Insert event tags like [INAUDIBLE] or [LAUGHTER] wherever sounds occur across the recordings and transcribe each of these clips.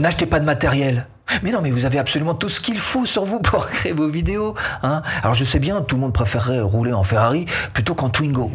N'achetez pas de matériel. Mais non, mais vous avez absolument tout ce qu'il faut sur vous pour [LAUGHS] créer vos vidéos. Hein Alors je sais bien, tout le monde préférerait rouler en Ferrari plutôt qu'en Twingo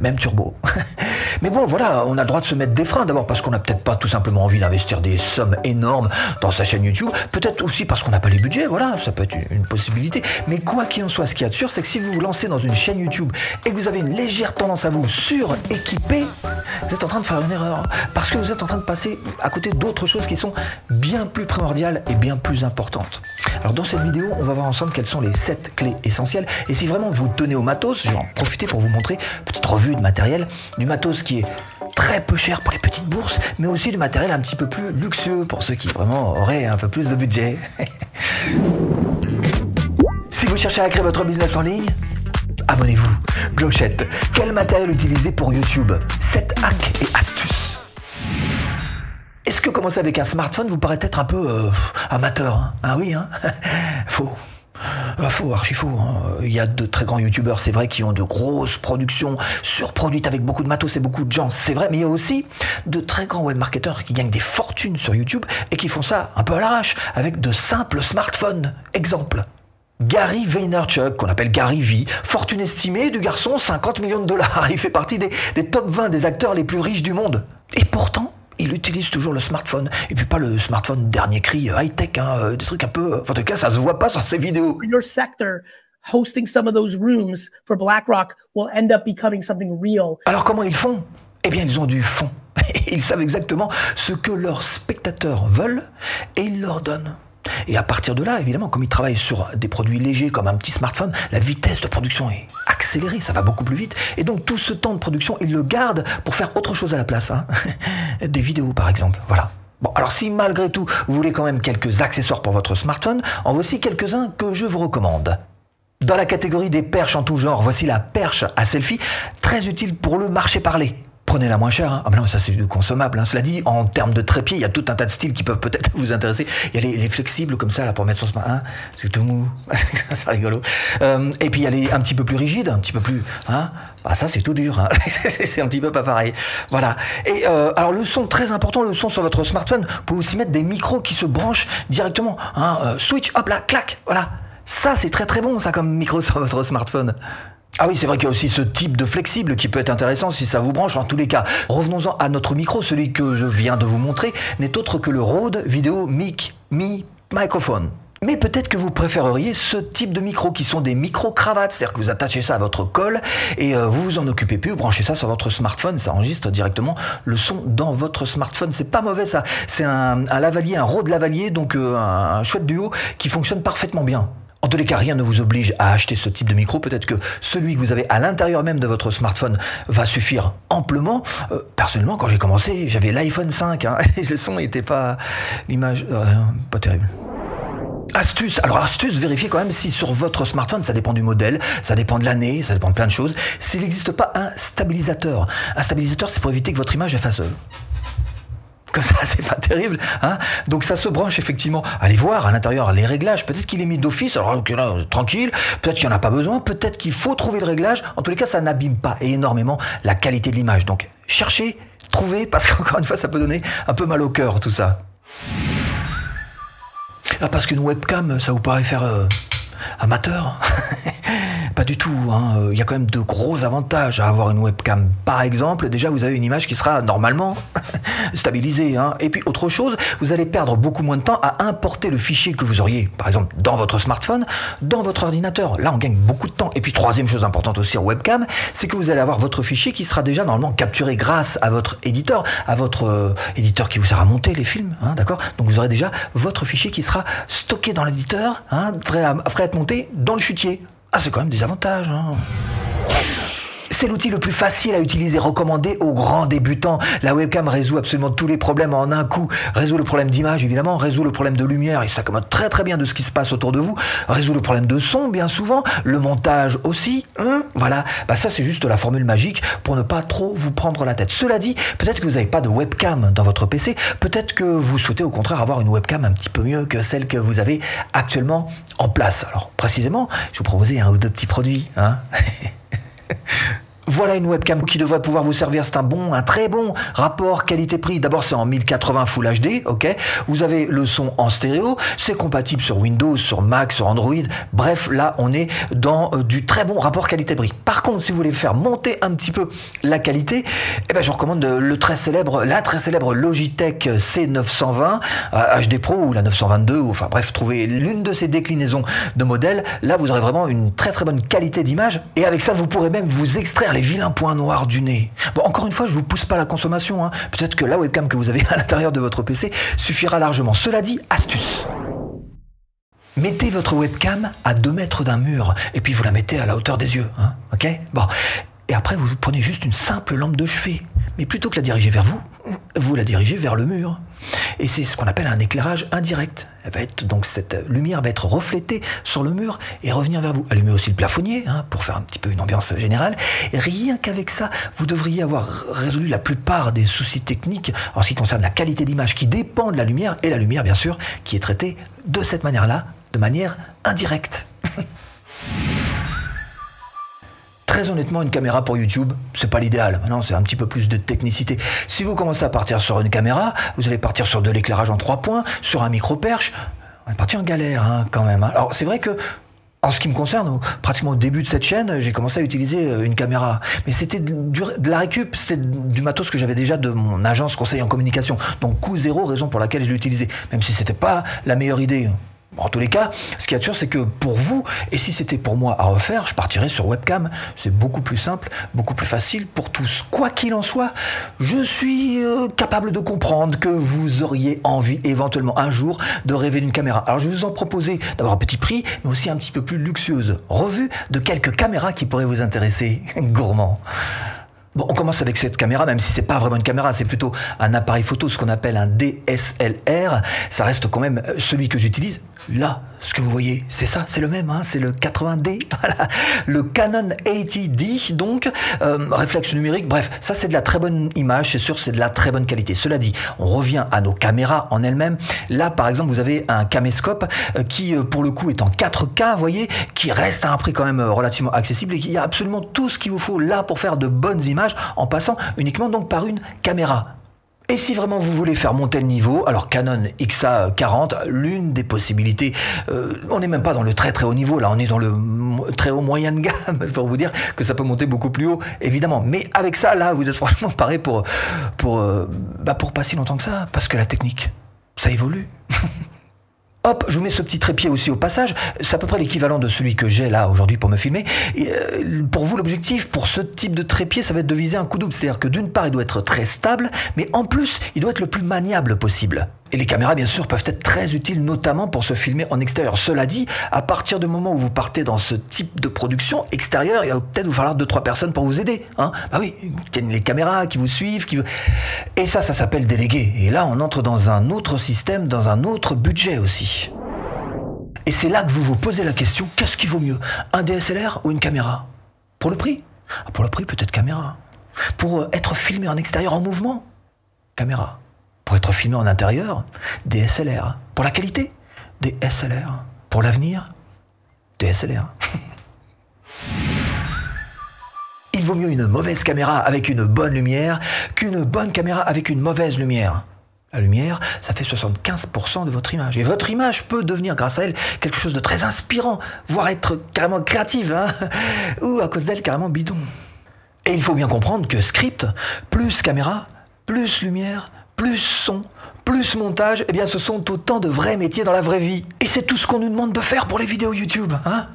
même turbo. [LAUGHS] Mais bon, voilà, on a le droit de se mettre des freins, d'abord parce qu'on n'a peut-être pas tout simplement envie d'investir des sommes énormes dans sa chaîne YouTube, peut-être aussi parce qu'on n'a pas les budgets, voilà, ça peut être une possibilité. Mais quoi qu'il en soit, ce qui est sûr, c'est que si vous vous lancez dans une chaîne YouTube et que vous avez une légère tendance à vous suréquiper, vous êtes en train de faire une erreur, parce que vous êtes en train de passer à côté d'autres choses qui sont bien plus primordiales et bien plus importantes. Alors dans cette vidéo, on va voir ensemble quelles sont les 7 clés essentielles, et si vraiment vous tenez au matos, je vais en profiter pour vous montrer une petite revue de matériel, du matos qui est très peu cher pour les petites bourses, mais aussi du matériel un petit peu plus luxueux pour ceux qui vraiment auraient un peu plus de budget. [LAUGHS] si vous cherchez à créer votre business en ligne, abonnez-vous. Clochette, quel matériel utiliser pour YouTube? 7 hacks et astuces. Est-ce que commencer avec un smartphone vous paraît être un peu euh, amateur hein? Ah oui, hein? [LAUGHS] Faux. Faux, archi faux. Hein. Il y a de très grands youtubeurs, c'est vrai, qui ont de grosses productions surproduites avec beaucoup de matos et beaucoup de gens, c'est vrai, mais il y a aussi de très grands webmarketeurs qui gagnent des fortunes sur YouTube et qui font ça un peu à l'arrache avec de simples smartphones. Exemple. Gary Vaynerchuk, qu'on appelle Gary V, fortune estimée du garçon 50 millions de dollars. [LAUGHS] Il fait partie des top 20 des acteurs les plus riches du monde. Et pourtant, il utilise toujours le smartphone. Et puis pas le smartphone dernier cri euh, high-tech, hein, euh, des trucs un peu... Euh, en tout cas, ça se voit pas sur ses vidéos. Your sector hosting some of those rooms for BlackRock will end up becoming something real. Alors comment ils font? Eh bien, ils ont du fond. [LAUGHS] Ils savent exactement ce que leurs spectateurs veulent et ils leur donnent. Et à partir de là, évidemment, comme ils travaillent sur des produits légers comme un petit smartphone, la vitesse de production est accélérée, ça va beaucoup plus vite. Et donc tout ce temps de production, ils le gardent pour faire autre chose à la place. Hein. [LAUGHS] Des vidéos par exemple. Voilà. Bon, alors si malgré tout, vous voulez quand même quelques accessoires pour votre smartphone, en voici quelques-uns que je vous recommande. Dans la catégorie des perches en tout genre, voici la perche à selfie, très utile pour le marché parlé prenez la moins chère. Hein. Ah ben non, ça c'est consommable. Hein. Cela dit, en termes de trépied, il y a tout un tas de styles qui peuvent peut-être [LAUGHS] vous intéresser. Il y a les, flexibles comme ça là pour mettre son smartphone. Hein. C'est tout mou, [LAUGHS] c'est rigolo. Euh, et puis il y a les un petit peu plus rigides, un petit peu plus. Hein. Ah ça c'est tout dur. Hein. [LAUGHS] c'est un petit peu pas pareil. Voilà. Et euh, alors le son très important, le son sur votre smartphone. Vous pouvez aussi mettre des micros qui se branchent directement. Euh, switch, hop là, clac, voilà. Ça c'est très très bon ça comme micro sur votre smartphone. Ah oui, c'est vrai qu'il y a aussi ce type de flexible qui peut être intéressant si ça vous branche. En tous les cas, revenons-en à notre micro. Celui que je viens de vous montrer n'est autre que le Rode Video Mic Mi Microphone. Mais peut-être que vous préféreriez ce type de micro qui sont des micro-cravates, c'est-à-dire que vous attachez ça à votre col et euh, vous vous en occupez plus, vous branchez ça sur votre smartphone, ça enregistre directement le son dans votre smartphone. C'est pas mauvais ça, c'est un, lavalier, un Rode lavalier, donc euh, un chouette duo qui fonctionne parfaitement bien. En tous les cas, rien ne vous oblige à acheter ce type de micro. Peut-être que celui que vous avez à l'intérieur même de votre smartphone va suffire amplement. Euh, personnellement, quand j'ai commencé, j'avais l'iPhone 5 hein, [LAUGHS] et le son n'était pas l'image euh, pas terrible. Astuce. Alors astuce, vérifiez quand même si sur votre smartphone, ça dépend du modèle, ça dépend de l'année, ça dépend de plein de choses, s'il n'existe pas un stabilisateur. Un stabilisateur, c'est pour éviter que votre image efface [LAUGHS] comme ça, c'est pas terrible. Hein Donc ça se branche effectivement. Allez voir à l'intérieur les réglages. Peut-être qu'il est mis d'office, alors là, tranquille. Peut-être qu'il n'y en a pas besoin. Peut-être qu'il faut trouver le réglage. En tous les cas, ça n'abîme pas énormément la qualité de l'image. Donc cherchez, trouvez, parce qu'encore une fois, ça peut donner un peu mal au cœur tout ça. Ah, parce qu'une webcam, ça vous paraît faire euh, amateur? [LAUGHS] Pas du tout. Hein. Il y a quand même de gros avantages à avoir une webcam. Par exemple, déjà, vous avez une image qui sera normalement [LAUGHS] stabilisée. Hein. Et puis, autre chose, vous allez perdre beaucoup moins de temps à importer le fichier que vous auriez, par exemple, dans votre smartphone, dans votre ordinateur. Là, on gagne beaucoup de temps. Et puis, troisième chose importante aussi en webcam, c'est que vous allez avoir votre fichier qui sera déjà normalement capturé grâce à votre éditeur, à votre euh, éditeur qui vous sera monté les films, hein, d'accord? Donc, vous aurez déjà votre fichier qui sera stocké dans l'éditeur, à, prêt à être monté dans le chutier. Ah, c'est quand même des avantages. Hein. C'est l'outil le plus facile à utiliser, recommandé aux grands débutants. La webcam résout absolument tous les problèmes en un coup. Résout le problème d'image, évidemment, résout le problème de lumière, il s'accommode très très bien de ce qui se passe autour de vous. Résout le problème de son, bien souvent. Le montage aussi. Hein. voilà. Bah ça, c'est juste la formule magique pour ne pas trop vous prendre la tête. Cela dit, peut-être que vous n'avez pas de webcam dans votre PC. Peut-être que vous souhaitez au contraire avoir une webcam un petit peu mieux que celle que vous avez actuellement en place. Alors, précisément, je vous proposais un ou deux petits produits. Hein [LAUGHS] Voilà une webcam qui devrait pouvoir vous servir. C'est un bon, un très bon rapport qualité-prix. D'abord, c'est en 1080 Full HD, ok. Vous avez le son en stéréo. C'est compatible sur Windows, sur Mac, sur Android. Bref, là, on est dans euh, du très bon rapport qualité-prix. Par contre, si vous voulez faire monter un petit peu la qualité, eh ben, je recommande le très célèbre, la très célèbre Logitech C920 HD Pro ou la 922. Ou, enfin, bref, trouvez l'une de ces déclinaisons de modèles. Là, vous aurez vraiment une très très bonne qualité d'image. Et avec ça, vous pourrez même vous extraire les vilains points noirs du nez. Bon, encore une fois, je vous pousse pas la consommation. Hein. Peut-être que la webcam que vous avez [LAUGHS] à l'intérieur de votre PC suffira largement. Cela dit, astuce. Mettez votre webcam à 2 mètres d'un mur et puis vous la mettez à la hauteur des yeux. Hein, ok? Bon. Et après, vous prenez juste une simple lampe de chevet. Mais plutôt que la diriger vers vous, vous la dirigez vers le mur. Et c'est ce qu'on appelle un éclairage indirect. Donc cette lumière va être reflétée sur le mur et revenir vers vous. Allumez aussi le plafonnier hein, pour faire un petit peu une ambiance générale. Rien qu'avec ça, vous devriez avoir résolu la plupart des soucis techniques en ce qui concerne la qualité d'image qui dépend de la lumière et la lumière bien sûr qui est traitée de cette manière-là, de manière indirecte. [LAUGHS] Très honnêtement, une caméra pour YouTube, c'est pas l'idéal. Maintenant, c'est un petit peu plus de technicité. Si vous commencez à partir sur une caméra, vous allez partir sur de l'éclairage en trois points, sur un micro-perche. On est parti en galère, hein, quand même. Hein. Alors, c'est vrai que en ce qui me concerne, pratiquement au début de cette chaîne, j'ai commencé à utiliser euh, une caméra. Mais c'était de la récup, c'est du matos que j'avais déjà de mon agence conseil en communication. Donc coût zéro, raison pour laquelle je l'ai utilisé. Même si c'était pas la meilleure idée. En tous les cas, ce qui est sûr, c'est que pour vous, et si c'était pour moi à refaire, je partirais sur webcam. C'est beaucoup plus simple, beaucoup plus facile pour tous. Quoi qu'il en soit, je suis euh, capable de comprendre que vous auriez envie éventuellement un jour de rêver d'une caméra. Alors je vais vous en proposer d'avoir un petit prix, mais aussi un petit peu plus luxueuse revue de quelques caméras qui pourraient vous intéresser. [LAUGHS] Gourmand. Bon, on commence avec cette caméra, même si c'est pas vraiment une caméra, c'est plutôt un appareil photo, ce qu'on appelle un DSLR. Ça reste quand même euh, celui que j'utilise Là, ce que vous voyez, c'est ça, c'est le même, hein, c'est le 80D, [LAUGHS] voilà. le Canon 80D, donc euh, réflexe numérique. Bref, ça c'est de la très bonne image, c'est sûr, c'est de la très bonne qualité. Cela dit, on revient à nos caméras en elles-mêmes. Là, par exemple, vous avez un caméscope euh, qui, euh, pour le coup, est en 4K, vous voyez, qui reste à un prix quand même relativement accessible et qui a absolument tout ce qu'il vous faut là pour faire de bonnes images en passant uniquement donc par une caméra. Et si vraiment vous voulez faire monter le niveau, alors Canon XA40, l'une des possibilités, euh, on n'est même pas dans le très très haut niveau, là on est dans le très haut moyen de gamme, [LAUGHS] pour vous dire que ça peut monter beaucoup plus haut, évidemment. Mais avec ça, là, vous êtes [LAUGHS] franchement paré pour, pour, euh, bah pour pas si longtemps que ça, parce que la technique, ça évolue. [LAUGHS] Hop, je vous mets ce petit trépied aussi au passage. C'est à peu près l'équivalent de celui que j'ai là aujourd'hui pour me filmer. Euh, pour vous, l'objectif pour ce type de trépied, ça va être de viser un coup double. C'est-à-dire que d'une part, il doit être très stable, mais en plus, il doit être le plus maniable possible. Et les caméras, bien sûr, peuvent être très utiles, notamment pour se filmer en extérieur. Cela dit, à partir du moment où vous partez dans ce type de production extérieure, il va peut-être vous falloir deux, trois personnes pour vous aider. Hein bah oui, les caméras, qui vous suivent, qui Et ça, ça s'appelle déléguer. Et là, on entre dans un autre système, dans un autre budget aussi. Et c'est là que vous vous posez la question, qu'est-ce qui vaut mieux Un DSLR ou une caméra? Pour le prix? Ah, Pour le prix, peut-être caméra. Pour euh, être filmé en extérieur en mouvement? Caméra. Pour être filmé en intérieur, DSLR. Pour la qualité, DSLR. Pour l'avenir, DSLR. [LAUGHS] Il vaut mieux une mauvaise caméra avec une bonne lumière qu'une bonne caméra avec une mauvaise lumière. La lumière, ça fait 75% de votre image. Et votre image peut devenir, grâce à elle, quelque chose de très inspirant, voire être carrément créative, hein [LAUGHS] ou à cause d'elle, carrément bidon. Et il faut bien comprendre que script, plus caméra, plus lumière, plus son, plus montage, eh bien ce sont autant de vrais métiers dans la vraie vie. Et c'est tout ce qu'on nous demande de faire pour les vidéos YouTube, hein?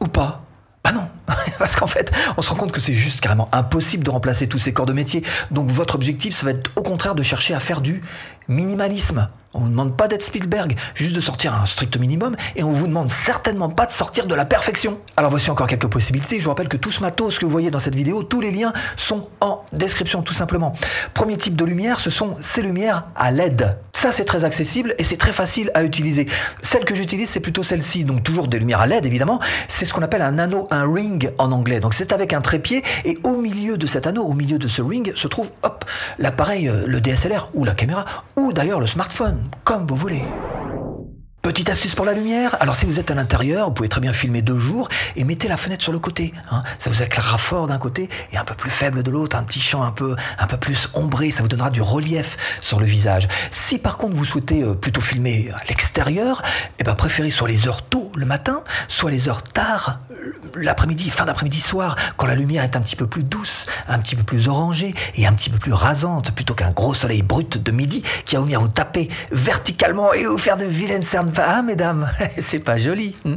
Ou pas? Ah non, [LAUGHS] parce qu'en fait, on se rend compte que c'est juste carrément impossible de remplacer tous ces corps de métier. Donc votre objectif, ça va être au contraire de chercher à faire du minimalisme. On ne vous demande pas d'être Spielberg, juste de sortir un strict minimum, et on vous demande certainement pas de sortir de la perfection. Alors voici encore quelques possibilités. Je vous rappelle que tout ce matos que vous voyez dans cette vidéo, tous les liens sont en description tout simplement. Premier type de lumière, ce sont ces lumières à LED. Ça c'est très accessible et c'est très facile à utiliser. Celle que j'utilise c'est plutôt celle-ci, donc toujours des lumières à LED évidemment. C'est ce qu'on appelle un anneau, un ring en anglais. Donc c'est avec un trépied et au milieu de cet anneau, au milieu de ce ring, se trouve hop l'appareil, euh, le DSLR ou la caméra d'ailleurs le smartphone, comme vous voulez. Petite astuce pour la lumière. Alors si vous êtes à l'intérieur, vous pouvez très bien filmer de jour et mettez la fenêtre sur le côté. hein. Ça vous éclairera fort d'un côté et un peu plus faible de l'autre, un petit champ un peu, un peu plus ombré. Ça vous donnera du relief sur le visage. Si par contre vous souhaitez euh, plutôt filmer à l'extérieur, eh ben préférez soit les heures tôt le matin, soit les heures tard l'après-midi, fin d'après-midi soir, quand la lumière est un petit peu plus douce, un petit peu plus orangée et un petit peu plus rasante, plutôt qu'un gros soleil brut de midi qui va venir vous taper verticalement et vous faire de vilaines cernes. Ah, mesdames, [LAUGHS] c'est pas joli. hmm.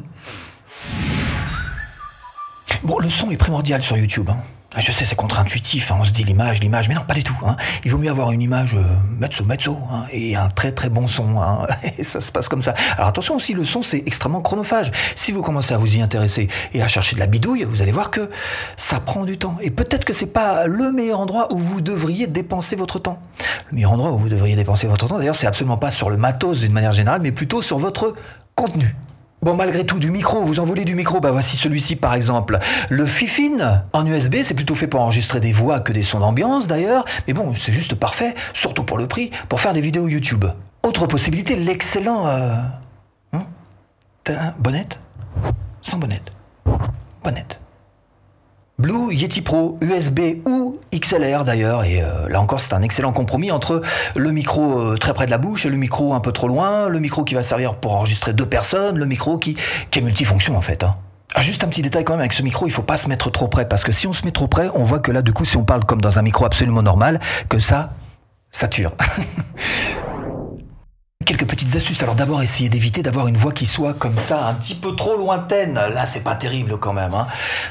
Bon, le son est primordial sur YouTube. hein. Ah, Je sais, c'est contre-intuitif, hein, on se dit l'image, l'image, mais non, pas du tout. hein. Il vaut mieux avoir une image euh, mezzo, mezzo, hein, et un très très bon son. hein. [LAUGHS] Et ça se passe comme ça. Alors attention aussi, le son, c'est extrêmement chronophage. Si vous commencez à vous y intéresser et à chercher de la bidouille, vous allez voir que ça prend du temps. Et peut-être que c'est pas le meilleur endroit où vous devriez dépenser votre temps. Le meilleur endroit où vous devriez dépenser votre temps, d'ailleurs, c'est absolument pas sur le matos d'une manière générale, mais plutôt sur votre contenu. Bon, malgré tout, du micro, vous en voulez du micro? Bah voici celui-ci par exemple. Le Fifine en USB, c'est plutôt fait pour enregistrer des voix que des sons d'ambiance d'ailleurs, mais bon, c'est juste parfait, surtout pour le prix, pour faire des vidéos YouTube. Autre possibilité, l'excellent... Euh... hein? Bonnette Sans bonnette. Bonnette. Blue Yeti Pro, USB ou XLR d'ailleurs, et euh, là encore c'est un excellent compromis entre le micro euh, très près de la bouche et le micro un peu trop loin, le micro qui va servir pour enregistrer deux personnes, le micro qui, qui est multifonction en fait. hein. Ah, juste un petit détail quand même avec ce micro, il faut pas se mettre trop près parce que si on se met trop près, on voit que là du coup si on parle comme dans un micro absolument normal, que ça sature. [LAUGHS] Quelques petites astuces. Alors d'abord, essayez d'éviter d'avoir une voix qui soit comme ça, un petit peu trop lointaine. Là, c'est pas terrible quand même. hein.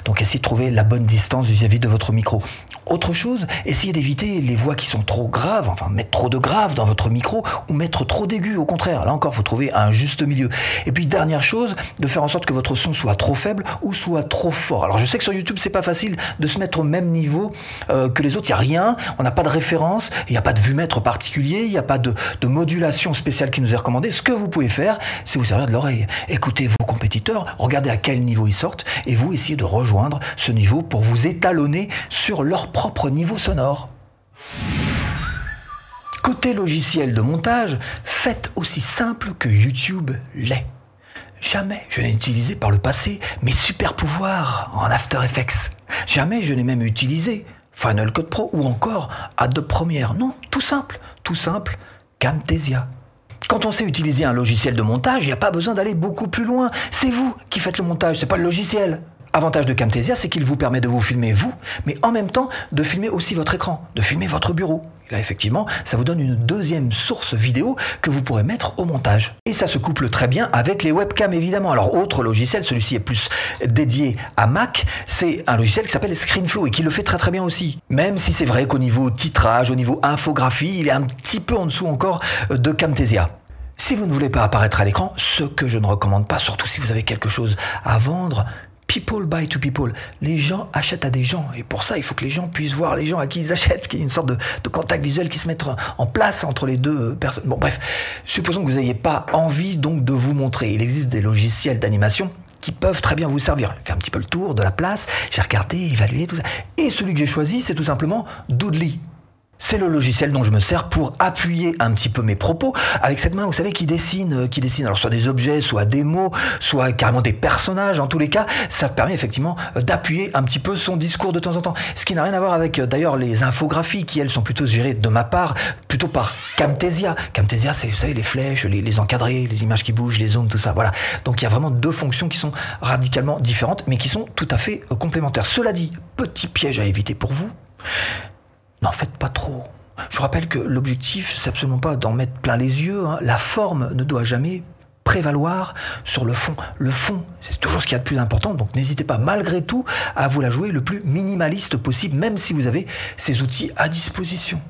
Donc essayez de trouver la bonne distance vis-à-vis de votre micro. Autre chose, essayez d'éviter les voix qui sont trop graves, enfin mettre trop de graves dans votre micro ou mettre trop d'aigus. Au contraire, là encore, faut trouver un juste milieu. Et puis dernière chose, de faire en sorte que votre son soit trop faible ou soit trop fort. Alors je sais que sur YouTube, c'est pas facile de se mettre au même niveau euh, que les autres. Il y a rien, on n'a pas de référence, il n'y a pas de vue-mètre particulier, il n'y a pas de modulation spéciale qui nous est recommandée. Ce que vous pouvez faire, c'est vous servir de l'oreille. Écoutez vos compétiteurs, regardez à quel niveau ils sortent, et vous essayez de rejoindre ce niveau pour vous étalonner sur leur propre niveau sonore. Côté logiciel de montage, faites aussi simple que YouTube l'est. Jamais je n'ai utilisé par le passé mes super pouvoirs en After Effects. Jamais je n'ai même utilisé Final Cut Pro ou encore Adobe Premiere. Non, tout simple, tout simple, Camtasia. Quand on sait utiliser un logiciel de montage, il n'y a pas besoin d'aller beaucoup plus loin. C'est vous qui faites le montage, c'est pas le logiciel. Avantage de Camtasia, c'est qu'il vous permet de vous filmer vous, mais en même temps de filmer aussi votre écran, de filmer votre bureau. Là, effectivement, ça vous donne une deuxième source vidéo que vous pourrez mettre au montage. Et ça se couple très bien avec les webcams, évidemment. Alors, autre logiciel, celui-ci est plus dédié à Mac, c'est un logiciel qui s'appelle ScreenFlow et qui le fait très très bien aussi. Même si c'est vrai qu'au niveau titrage, au niveau infographie, il est un petit peu en dessous encore de Camtasia. Si vous ne voulez pas apparaître à l'écran, ce que je ne recommande pas, surtout si vous avez quelque chose à vendre, people buy to people. Les gens achètent à des gens. Et pour ça, il faut que les gens puissent voir les gens à qui ils achètent, qu'il y ait une sorte de, contact visuel qui se mette en place entre les deux personnes. Bon, bref. Supposons que vous n'ayez pas envie donc de vous montrer. Il existe des logiciels d'animation qui peuvent très bien vous servir. J'ai fait un petit peu le tour de la place, j'ai regardé, évalué, tout ça. Et celui que j'ai choisi, c'est tout simplement Doodly. C'est le logiciel dont je me sers pour appuyer un petit peu mes propos avec cette main, vous savez, qui dessine, euh, qui dessine alors soit des objets, soit des mots, soit carrément des personnages. En tous les cas, ça permet effectivement euh, d'appuyer un petit peu son discours de temps en temps. Ce qui n'a rien à voir avec euh, d'ailleurs les infographies qui elles sont plutôt gérées de ma part plutôt par Camtasia. Camtasia, c'est vous savez les flèches, les, encadrés, les images qui bougent, les zooms, tout ça. Voilà. Donc il y a vraiment deux fonctions qui sont radicalement différentes, mais qui sont tout à fait complémentaires. Cela dit, petit piège à éviter pour vous n'en faites pas trop. Je rappelle que l'objectif, c'est absolument pas d'en mettre plein les yeux. hein. La forme ne doit jamais prévaloir sur le fond. Le fond, c'est toujours ce qu'il y a de plus important, donc n'hésitez pas malgré tout à vous la jouer le plus minimaliste possible, même si vous avez ces outils à disposition.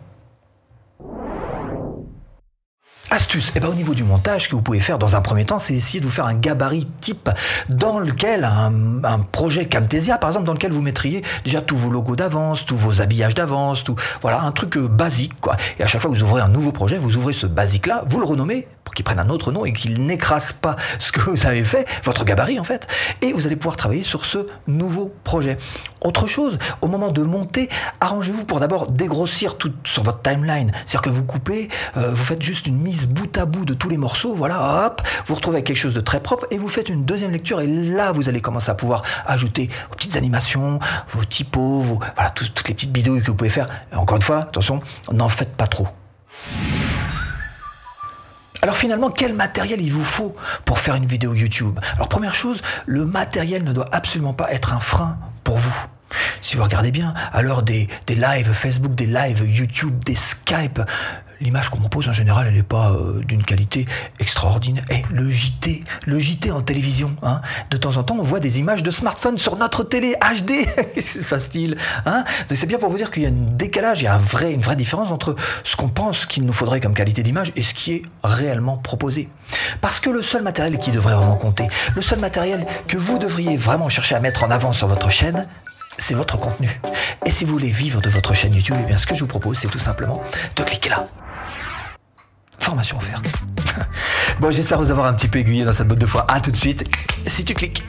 Astuce, eh ben, au niveau du montage, ce que vous pouvez faire dans un premier temps, c'est essayer de vous faire un gabarit type dans lequel un, projet Camtasia, par exemple, dans lequel vous mettriez déjà tous vos logos d'avance, tous vos habillages d'avance, tout, voilà, un truc euh, basique, quoi. Et à chaque fois que vous ouvrez un nouveau projet, vous ouvrez ce basique-là, vous le renommez pour qu'il prenne un autre nom et qu'il n'écrase pas ce que vous avez fait, votre gabarit en fait, et vous allez pouvoir travailler sur ce nouveau projet. Autre chose, au moment de monter, arrangez-vous pour d'abord dégrossir tout sur votre timeline, c'est-à-dire que vous coupez, euh, vous faites juste une mise bout à bout de tous les morceaux, voilà, hop, vous retrouvez quelque chose de très propre et vous faites une deuxième lecture et là vous allez commencer à pouvoir ajouter vos petites animations, vos typos, vos, voilà, toutes les petites bidouilles que vous pouvez faire. encore une fois, attention, n'en faites pas trop. Alors finalement, quel matériel il vous faut pour faire une vidéo YouTube? Alors première chose, le matériel ne doit absolument pas être un frein pour vous. Si vous regardez bien, l'heure des, des lives Facebook, des lives YouTube, des Skype, l'image qu'on pose en général, elle n'est pas euh, d'une qualité extraordinaire. Et le JT, le JT en télévision, hein. de temps en temps, on voit des images de smartphone sur notre télé HD. [LAUGHS] c'est facile. Hein c'est bien pour vous dire qu'il y a un décalage, il y a une vraie différence entre ce qu'on pense qu'il nous faudrait comme qualité d'image et ce qui est réellement proposé. Parce que le seul matériel qui devrait vraiment compter, le seul matériel que vous devriez vraiment chercher à mettre en avant sur votre chaîne, c'est votre contenu. Et si vous voulez vivre de votre chaîne YouTube, eh bien ce que je vous propose, c'est tout simplement de cliquer là. Formation offerte. [LAUGHS] bon, j'espère vous avoir un petit peu aiguillé dans cette botte de foie. À tout de suite, si tu cliques.